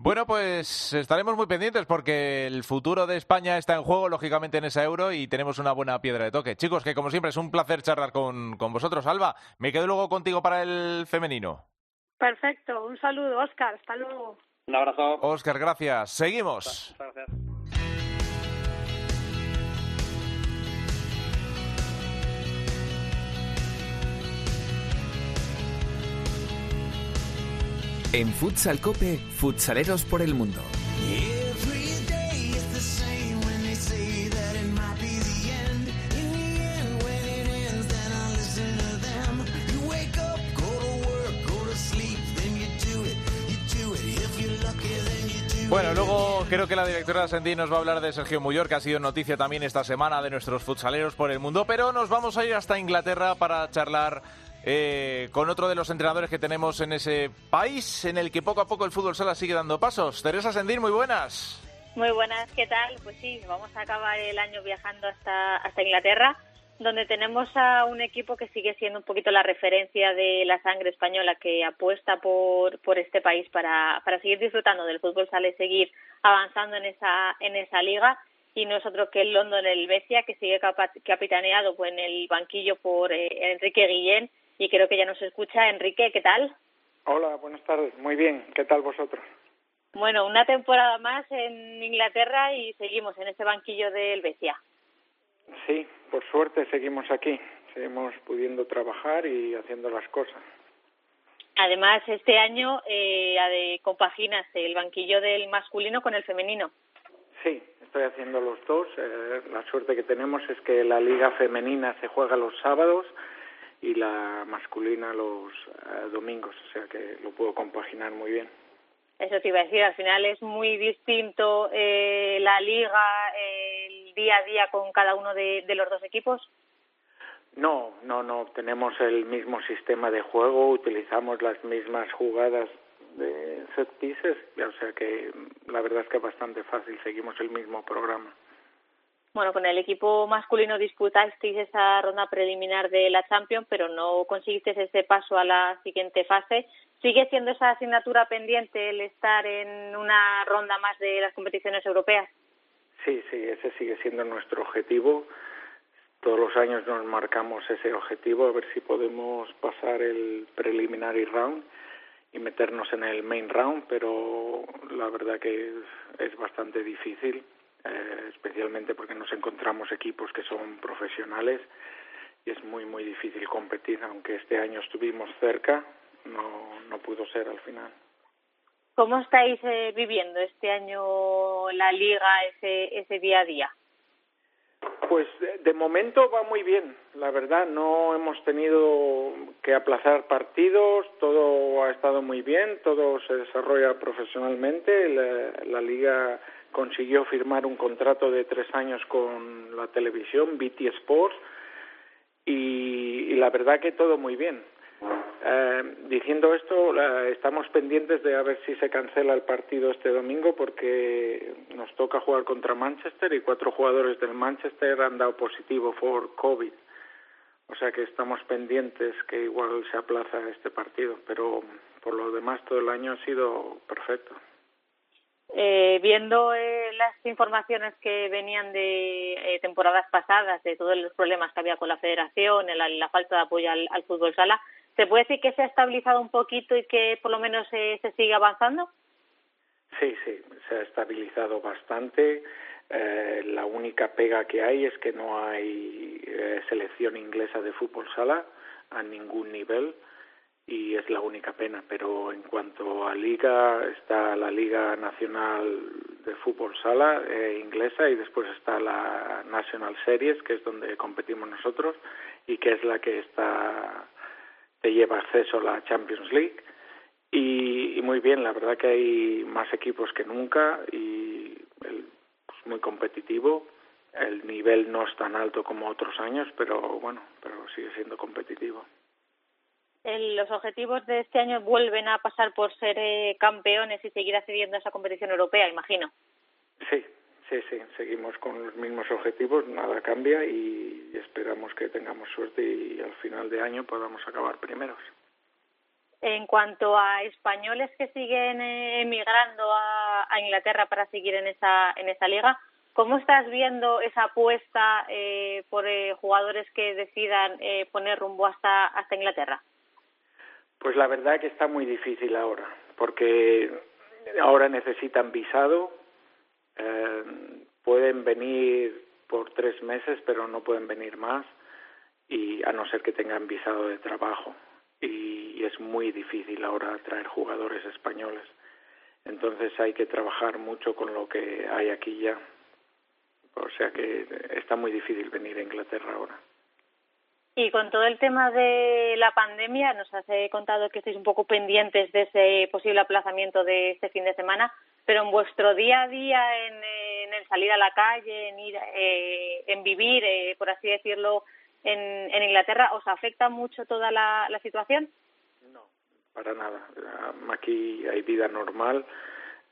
Bueno, pues estaremos muy pendientes porque el futuro de España está en juego, lógicamente, en esa euro y tenemos una buena piedra de toque. Chicos, que como siempre es un placer charlar con, con vosotros. Alba, me quedo luego contigo para el femenino. Perfecto, un saludo, Oscar, hasta luego. Un abrazo. Óscar, gracias. Seguimos. Gracias. It. If you're lucky, then you do Bueno, luego creo que la directora Sendí nos va a hablar de Sergio Muyor, que ha sido noticia también esta semana de nuestros futsaleros por el mundo, pero nos vamos a ir hasta Inglaterra para charlar eh, con otro de los entrenadores que tenemos en ese país en el que poco a poco el fútbol sala sigue dando pasos. Teresa Sendín, muy buenas. Muy buenas, ¿qué tal? Pues sí, vamos a acabar el año viajando hasta, hasta Inglaterra, donde tenemos a un equipo que sigue siendo un poquito la referencia de la sangre española que apuesta por, por este país para, para seguir disfrutando del fútbol sale, seguir avanzando en esa, en esa liga. Y no es otro que el London Helvecia, que sigue capitaneado en el banquillo por eh, Enrique Guillén. Y creo que ya nos escucha. Enrique, ¿qué tal? Hola, buenas tardes. Muy bien. ¿Qué tal vosotros? Bueno, una temporada más en Inglaterra y seguimos en ese banquillo de Helvecia. Sí, por suerte seguimos aquí. Seguimos pudiendo trabajar y haciendo las cosas. Además, este año eh, compaginas el banquillo del masculino con el femenino. Sí, estoy haciendo los dos. Eh, la suerte que tenemos es que la liga femenina se juega los sábados y la masculina los eh, domingos, o sea que lo puedo compaginar muy bien. Eso te iba a decir, al final es muy distinto eh, la liga, el día a día con cada uno de, de los dos equipos. No, no, no. Tenemos el mismo sistema de juego, utilizamos las mismas jugadas de set pieces, o sea que la verdad es que es bastante fácil, seguimos el mismo programa. Bueno, con el equipo masculino disputasteis esa ronda preliminar de la Champions, pero no conseguisteis ese paso a la siguiente fase. ¿Sigue siendo esa asignatura pendiente el estar en una ronda más de las competiciones europeas? Sí, sí, ese sigue siendo nuestro objetivo. Todos los años nos marcamos ese objetivo, a ver si podemos pasar el preliminary round y meternos en el main round, pero la verdad que es bastante difícil, eh, especialmente porque nos encontramos equipos que son profesionales y es muy, muy difícil competir, aunque este año estuvimos cerca, no, no pudo ser al final. ¿Cómo estáis eh, viviendo este año la liga, ese, ese día a día? Pues de, de momento va muy bien, la verdad, no hemos tenido que aplazar partidos, todo ha estado muy bien, todo se desarrolla profesionalmente, la, la liga consiguió firmar un contrato de tres años con la televisión, BT Sports, y, la verdad que todo muy bien. Eh, diciendo esto, la- estamos pendientes de a ver si se cancela el partido este domingo porque nos toca jugar contra Manchester y cuatro jugadores del Manchester han dado positivo por COVID. O sea que estamos pendientes que igual se aplaza este partido, pero por lo demás todo el año ha sido perfecto. Eh, viendo eh, las informaciones que venían de eh, temporadas pasadas, de todos los problemas que había con la federación, la, la falta de apoyo al, al fútbol sala, ¿se puede decir que se ha estabilizado un poquito y que por lo menos eh, se sigue avanzando? Sí, sí, se ha estabilizado bastante. Eh, la única pega que hay es que no hay selección inglesa de fútbol sala a ningún nivel y es la única pena. Pero en cuanto a liga, está la Liga Nacional de Fútbol Sala eh, inglesa y después está la National Series, que es donde competimos nosotros y que es la que está te lleva acceso a la Champions League. Y, y muy bien, la verdad que hay más equipos que nunca y el, pues muy competitivo. El nivel no es tan alto como otros años, pero bueno, pero sigue siendo competitivo. El- los objetivos de este año vuelven a pasar por ser eh, campeones y seguir accediendo a esa competición europea, imagino. Sí, sí, sí, seguimos con los mismos objetivos, nada cambia y esperamos que tengamos suerte y al final de año podamos acabar primeros. En cuanto a españoles que siguen eh, emigrando a, a Inglaterra para seguir en esa, en esa liga, ¿cómo estás viendo esa apuesta eh, por eh, jugadores que decidan eh, poner rumbo hasta, hasta Inglaterra? Pues la verdad que está muy difícil ahora, porque ahora necesitan visado, eh, pueden venir por tres meses, pero no pueden venir más, y a no ser que tengan visado de trabajo. Y, y es muy difícil ahora traer jugadores españoles. Entonces hay que trabajar mucho con lo que hay aquí ya. O sea que está muy difícil venir a Inglaterra ahora. Y con todo el tema de la pandemia, nos has eh, contado que estáis un poco pendientes de ese posible aplazamiento de este fin de semana, pero en vuestro día a día, en, eh, en el salir a la calle, en ir, eh, en vivir, eh, por así decirlo, en, en Inglaterra, ¿os afecta mucho toda la, situación? para nada. Aquí hay vida normal,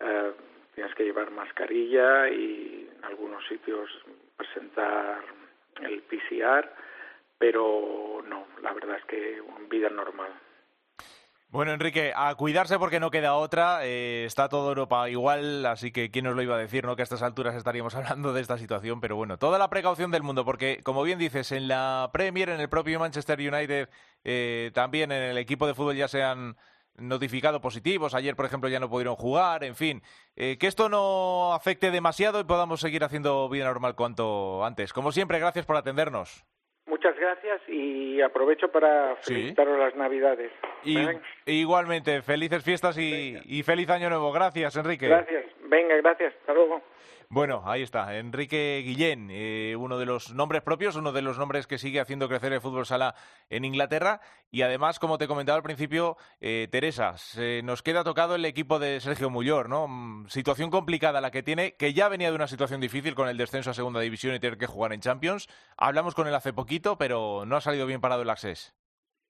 eh, tienes que llevar mascarilla y en algunos sitios presentar el PCR, pero no, la verdad es que vida normal. Bueno, Enrique, a cuidarse porque no queda otra. eh, está toda Europa igual, así que quién nos lo iba a decir, ¿no? Que a estas alturas estaríamos hablando de esta situación. Pero bueno, toda la precaución del mundo, porque como bien dices, en la Premier, en el propio Manchester United, eh, también en el equipo de fútbol ya se han notificado positivos. Ayer, por ejemplo, ya no pudieron jugar. En fin, eh, que esto no afecte demasiado y podamos seguir haciendo vida normal cuanto antes. Como siempre, gracias por atendernos. Muchas gracias y aprovecho para Sí. felicitaros las Navidades. Y, igualmente, felices fiestas y, y feliz año nuevo. Gracias, Enrique. Gracias. Venga, gracias. Hasta luego. Bueno, ahí está, Enrique Guillén, eh, uno de los nombres propios, uno de los nombres que sigue haciendo crecer el fútbol sala en Inglaterra. Y además, como te comentaba al principio, eh, Teresa, se nos queda tocado el equipo de Sergio Mullor, ¿no? Mm, Situación complicada la que tiene, que ya venía de una situación difícil con el descenso a segunda división y tener que jugar en Champions. Hablamos con él hace poquito, pero no ha salido bien parado el Access.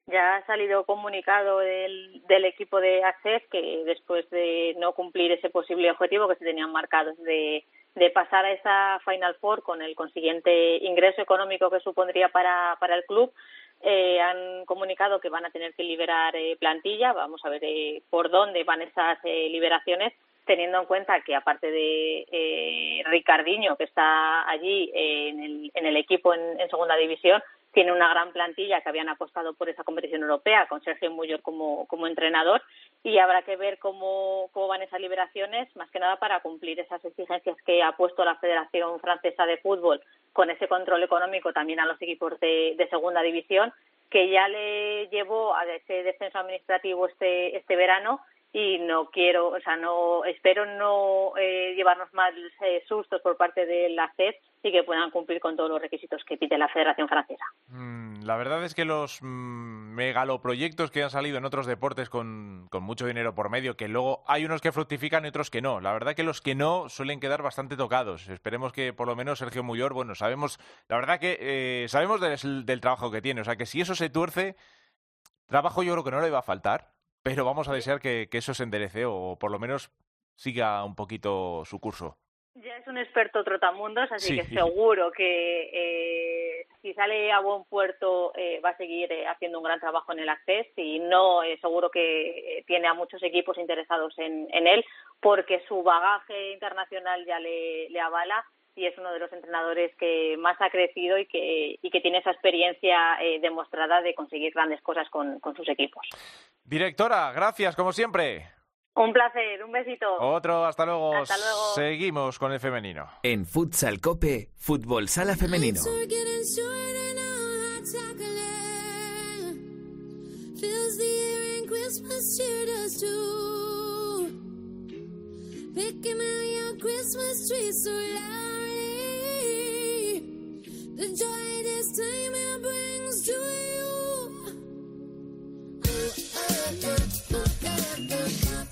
Ya ha salido comunicado del, del equipo de ACEF que después de no cumplir ese posible objetivo que se tenían marcados de, de pasar a esa Final Four con el consiguiente ingreso económico que supondría para, para el club, eh, han comunicado que van a tener que liberar eh, plantilla. Vamos a ver eh, por dónde van esas eh, liberaciones, teniendo en cuenta que aparte de eh, Ricardiño, que está allí eh, en, el, en el equipo en, en segunda división, tiene una gran plantilla que habían apostado por esa competición europea, con Sergio Muyor como, como entrenador, y habrá que ver cómo, cómo van esas liberaciones, más que nada para cumplir esas exigencias que ha puesto la Federación Francesa de Fútbol con ese control económico también a los equipos de, de segunda división, que ya le llevó a ese descenso administrativo este, este verano y no quiero, o sea, no espero no eh, llevarnos más eh, sustos por parte de la CED y que puedan cumplir con todos los requisitos que pide la Federación Francesa. Mm, La verdad es que los mm, megaloproyectos que han salido en otros deportes con, con mucho dinero por medio, que luego hay unos que fructifican y otros que no. La verdad que los que no suelen quedar bastante tocados. Esperemos que por lo menos Sergio Muyor, bueno, sabemos, la verdad que eh, sabemos del, del trabajo que tiene. O sea que si eso se tuerce, trabajo yo creo que no le va a faltar, pero vamos a desear que, que eso se enderece o por lo menos siga un poquito su curso. Ya es un experto trotamundos, así Sí. que seguro que eh, si sale a buen puerto eh, va a seguir eh, haciendo un gran trabajo en el Access y no, eh, seguro que eh, tiene a muchos equipos interesados en, en él porque su bagaje internacional ya le, le avala y es uno de los entrenadores que más ha crecido y que, y que tiene esa experiencia eh, demostrada de conseguir grandes cosas con, con sus equipos. Directora, gracias como siempre. Un placer, un besito. Otro, hasta luego. Hasta luego. Seguimos con el femenino. En Futsal Cope, Fútbol Sala Femenino. The air and Christmas too.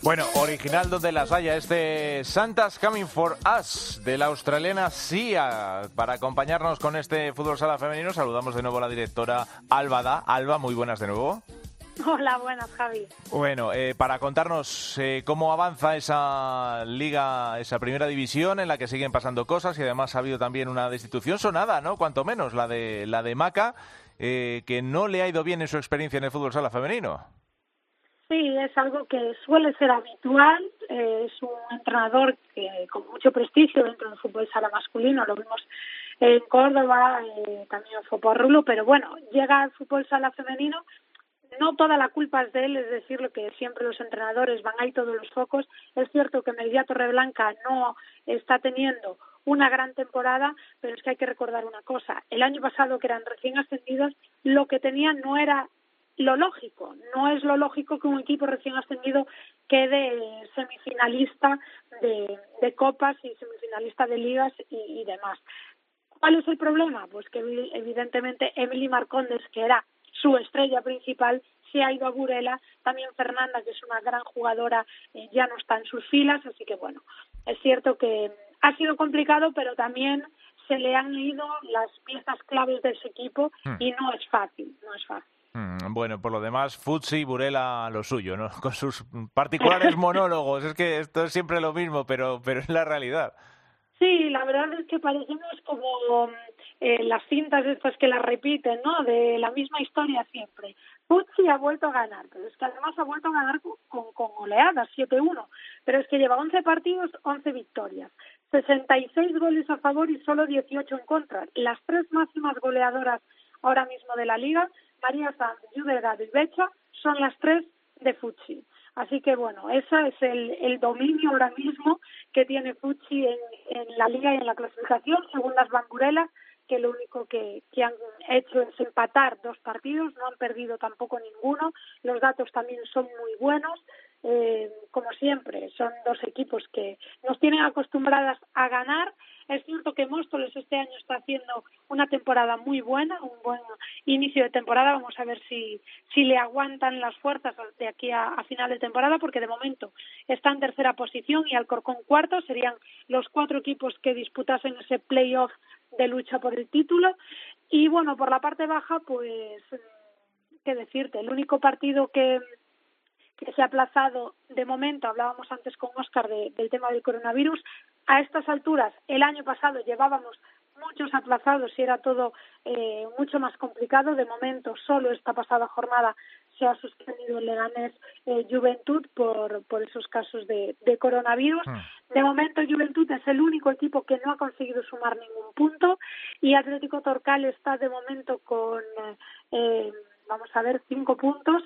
Bueno, original donde las haya este Santa's Coming for Us de la australiana Sia. Para acompañarnos con este fútbol sala femenino, saludamos de nuevo a la directora Alba Da. Alba, muy buenas de nuevo. Hola, buenas, Javi. Bueno, eh, para contarnos eh, cómo avanza esa liga, esa primera división en la que siguen pasando cosas y además ha habido también una destitución sonada, ¿no? Cuanto menos, la de la de Maca, eh, que no le ha ido bien en su experiencia en el fútbol sala femenino. Sí, es algo que suele ser habitual. eh, es un entrenador que con mucho prestigio dentro del fútbol sala masculino. Lo vimos en Córdoba, eh, también en Foporrulo, pero bueno, llega al fútbol sala femenino. No toda la culpa es de él, es decir, lo que siempre los entrenadores van ahí todos los focos. Es cierto que Media Torreblanca no está teniendo una gran temporada, pero es que hay que recordar una cosa. El año pasado, que eran recién ascendidos, lo que tenían no era lo lógico. No es lo lógico que un equipo recién ascendido quede semifinalista de, copas y semifinalista de ligas y, y demás. ¿Cuál es el problema? Pues que evi- evidentemente Emily Marcondes, que era su estrella principal, se ha ido a Burela. También Fernanda, que es una gran jugadora, eh, ya no está en sus filas. Así que bueno, es cierto que ha sido complicado, pero también se le han ido las piezas claves de ese equipo Hmm. y no es fácil, no es fácil. Mm, Bueno, por lo demás, Futsi y Burela lo suyo, ¿no? Con sus particulares monólogos. Es que esto es siempre lo mismo, pero, pero es la realidad. Sí, la verdad es que parecemos como eh, las cintas estas que las repiten, ¿no? De la misma historia siempre. Futsi ha vuelto a ganar, pero es que además ha vuelto a ganar con, con, oleadas, 7-1. Pero es que lleva 11 partidos, 11 victorias. 66 goles a favor y solo 18 en contra. Las tres máximas goleadoras ahora mismo de la liga, María Sanz, Judelgado y Becha, son las tres de Futsi. Así que bueno, ese es el, el dominio ahora mismo que tiene Futsi en, en la liga y en la clasificación, según las Bamburelas, que lo único que, que han hecho es empatar dos partidos, no han perdido tampoco ninguno, los datos también son muy buenos, eh, como siempre, son dos equipos que nos tienen acostumbradas a ganar. Es cierto que Móstoles este año está haciendo una temporada muy buena, un buen inicio de temporada. Vamos a ver si, si le aguantan las fuerzas de aquí a, a final de temporada, porque de momento está en tercera posición y Alcorcón cuarto. Serían los cuatro equipos que disputasen ese playoff de lucha por el título. Y bueno, por la parte baja, pues qué decirte. El único partido que, que se ha aplazado de momento, hablábamos antes con Oscar de- del tema del coronavirus, a estas alturas, el año pasado llevábamos muchos aplazados y era todo eh, mucho más complicado. De momento, solo esta pasada jornada se ha suspendido el Leganés eh, Juventud por, por esos casos de, de coronavirus. De momento, Juventud es el único equipo que no ha conseguido sumar ningún punto y Atlético Torcal está de momento con, eh, vamos a ver, cinco puntos.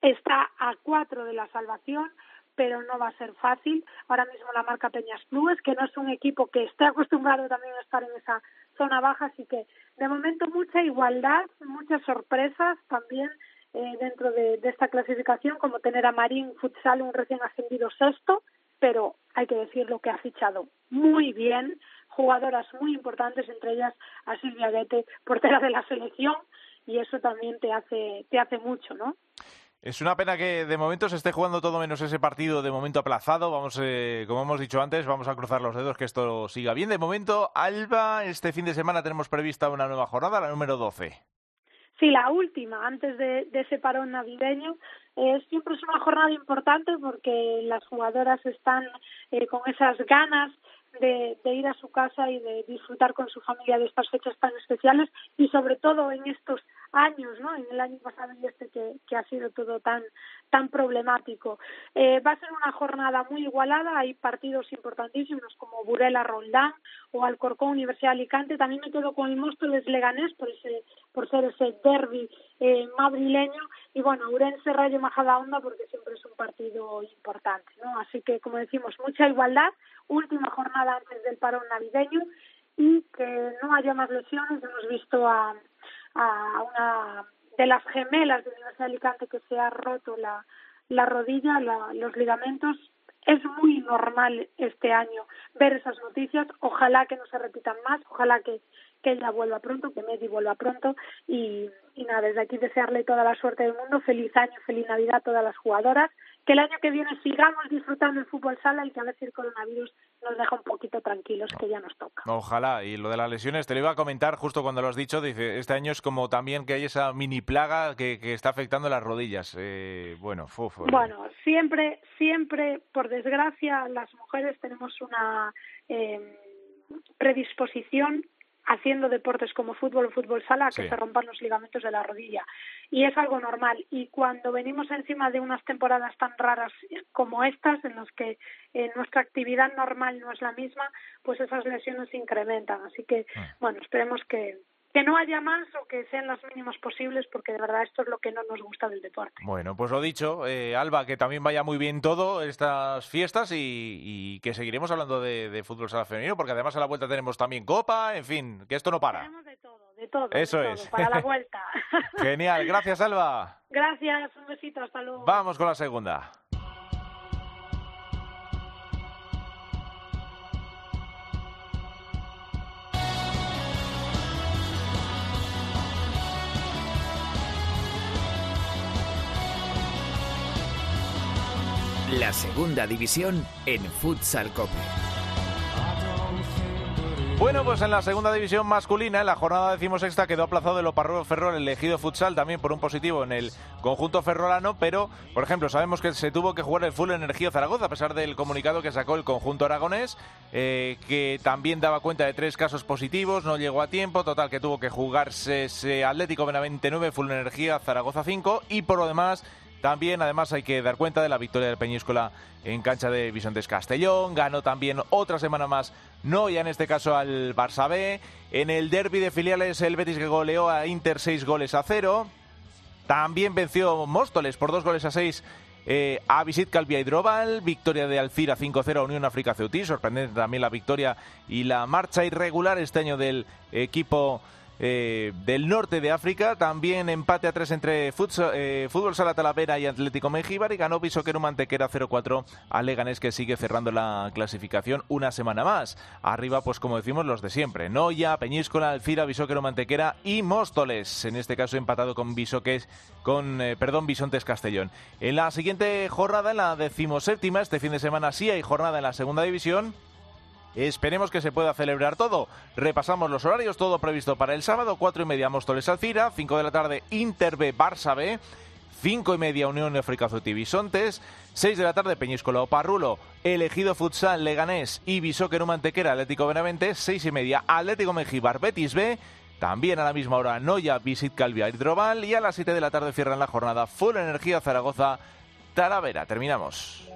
Está a cuatro de la salvación, pero no va a ser fácil. Ahora mismo la marca Peñas Clubes, que no es un equipo que esté acostumbrado también a estar en esa zona baja, así que de momento mucha igualdad, muchas sorpresas también eh, dentro de, de esta clasificación, como tener a Marín Futsal, un recién ascendido sexto, pero hay que decirlo que ha fichado muy bien, jugadoras muy importantes, entre ellas a Silvia Guete, portera de la selección, y eso también te hace, te hace mucho, ¿no? Es una pena que de momento se esté jugando todo menos ese partido de momento aplazado. Vamos, eh, como hemos dicho antes, vamos a cruzar los dedos que esto siga bien. De momento, Alba, este fin de semana tenemos prevista una nueva jornada, la número 12. Sí, la última, antes de, de ese parón navideño. Eh, siempre es una jornada importante porque las jugadoras están eh, con esas ganas de, de ir a su casa y de disfrutar con su familia de estas fechas tan especiales y sobre todo en estos años, ¿no? En el año pasado y este que, ha sido todo tan tan problemático. Eh, va a ser una jornada muy igualada, hay partidos importantísimos como Burela Roldán o Alcorcón Universidad de Alicante. También me quedo con el Móstoles Leganés por ese por ser ese derby eh, madrileño y bueno, Urense Rayo Majadahonda porque siempre es un partido importante, ¿no? Así que como decimos, mucha igualdad, última jornada antes del parón navideño y que no haya más lesiones. Hemos visto a, a una de las gemelas de Universidad de Alicante que se ha roto la, la rodilla, la- los ligamentos. Es muy normal este año ver esas noticias. Ojalá que no se repitan más, ojalá que, que ella vuelva pronto, que Medi vuelva pronto. Y, y nada, desde aquí desearle toda la suerte del mundo. Feliz año, feliz Navidad a todas las jugadoras. Que el año que viene sigamos disfrutando el fútbol sala y que a ver si el coronavirus nos deja un poquito tranquilos, que ya nos toca. Ojalá. Y lo de las lesiones, te lo iba a comentar justo cuando lo has dicho. Dice, este año es como también que hay esa mini plaga que, que está afectando las rodillas. Eh, bueno, eh. Bueno, siempre, siempre, por desgracia, las mujeres tenemos una eh, predisposición haciendo deportes como fútbol o fútbol sala que se rompan los ligamentos de la rodilla. Y es algo normal. Y cuando venimos encima de unas temporadas tan raras como estas, en las que eh, nuestra actividad normal no es la misma, pues esas lesiones se incrementan. Así que, bueno, esperemos que, que no haya más o que sean las mínimas posibles, porque de verdad esto es lo que no nos gusta del deporte. Bueno, pues lo dicho, eh, Alba, que también vaya muy bien todo estas fiestas y, y que seguiremos hablando de, de fútbol sala femenino, porque además a la vuelta tenemos también Copa, en fin, que esto no para. de todo, Eso de todo, es. para la vuelta. Genial, gracias Alba. Gracias, un besito, hasta luego. Vamos con la segunda. La segunda división en Futsal Cope. Bueno, pues en la segunda división masculina, en la jornada decimosexta, quedó aplazado el Oparruelo Ferrol, el elegido futsal, también por un positivo en el conjunto ferrolano, pero, por ejemplo, sabemos que se tuvo que jugar el Full Energía Zaragoza, a pesar del comunicado que sacó el conjunto aragonés, eh, que también daba cuenta de tres casos positivos, no llegó a tiempo, total que tuvo que jugarse ese Atlético Benavente 9, Full Energía Zaragoza 5, y por lo demás... También, además, hay que dar cuenta de la victoria del Peñíscola en cancha de Bisontes Castellón. Ganó también otra semana más, no ya en este caso al Barça B. En el derby de filiales, el Betis que goleó a Inter 6 goles a 0. También venció Móstoles por 2 goles a 6 eh, a Visit Calvia Hidrobal, victoria de Alcira 5-0 a Unión África Ceutí, sorprendente también la victoria y la marcha irregular este año del equipo eh, del norte de África, también empate a 3 entre eh, Fútbol Sala Talavera y Atlético Mengíbar. Y ganó Bisoquero Mantequera 0-4 a Leganés que sigue cerrando la clasificación una semana más. Arriba, pues como decimos, los de siempre, Noya, Peñíscola, Alcira, Bisoquero Mantequera y Móstoles, en este caso empatado con Bisoques, con, eh, perdón, Bisontes Castellón. En la siguiente jornada, en la decimoséptima, este fin de semana sí hay jornada en la segunda división, Esperemos que se pueda celebrar todo. Repasamos los horarios, todo previsto para el sábado, cuatro y media Móstoles Alcira, 5 de la tarde Inter B Barça B, 5 y media Unión África Bisontes, 6 de la tarde Peñíscola Parrulo, Elegido Futsal Leganés y Bisóquer Mantequera Atlético Benavente, 6 y media Atlético Mejíbar Betis B, también a la misma hora Noya Visit Calvia Hidrobal y a las 7 de la tarde cierran la jornada Full Energía Zaragoza Talavera. Terminamos.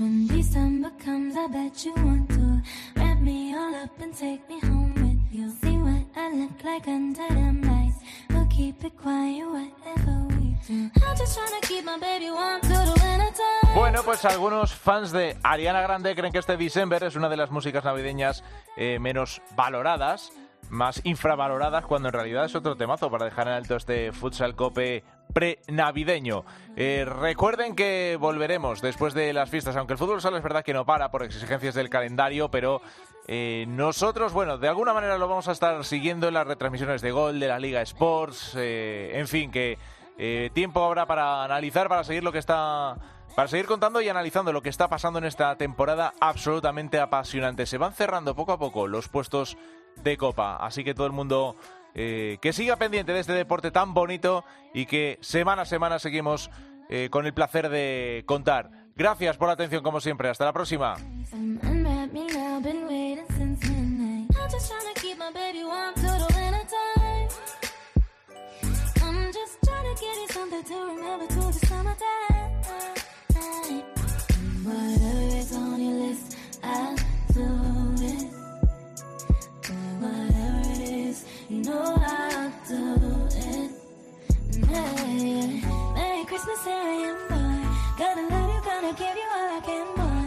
When December comes, I bet you want to wrap me all up and take me home with you. See what I look like under the lights. We'll keep it quiet, whatever we do. I'm just trying to keep my baby warm till the winter time. Bueno, pues algunos fans de Ariana Grande creen que este December es una de las músicas navideñas eh, menos valoradas, más infravaloradas, cuando en realidad es otro temazo para dejar en alto este futsal cope pre-navideño. Eh, recuerden que volveremos después de las fiestas, aunque el fútbol sala es verdad que no para por exigencias del calendario, pero eh, nosotros, bueno, de alguna manera lo vamos a estar siguiendo en las retransmisiones de Gol, de la Liga Sports, eh, en fin, que eh, tiempo habrá para analizar, para seguir lo que está para seguir contando y analizando lo que está pasando en esta temporada absolutamente apasionante. Se van cerrando poco a poco los puestos de copa, así que todo el mundo eh, que siga pendiente de este deporte tan bonito y que semana a semana seguimos eh, con el placer de contar. Gracias por la atención como siempre. Hasta la próxima. Whatever is on your list, Merry Christmas, here I am, boy. Gonna love you, gonna give you all I can, boy.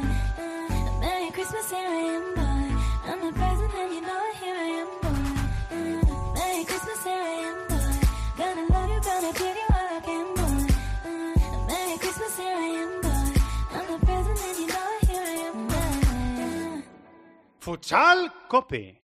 Uh, Merry Christmas, here I am, boy. I'm the present and you know it, here I am, boy. Uh, Merry Christmas, here I am, boy. Gonna love you, gonna give you all I can, boy. Uh, Merry Christmas, here I am, boy. I'm the present and you know it, here I am, boy. Futsal Cope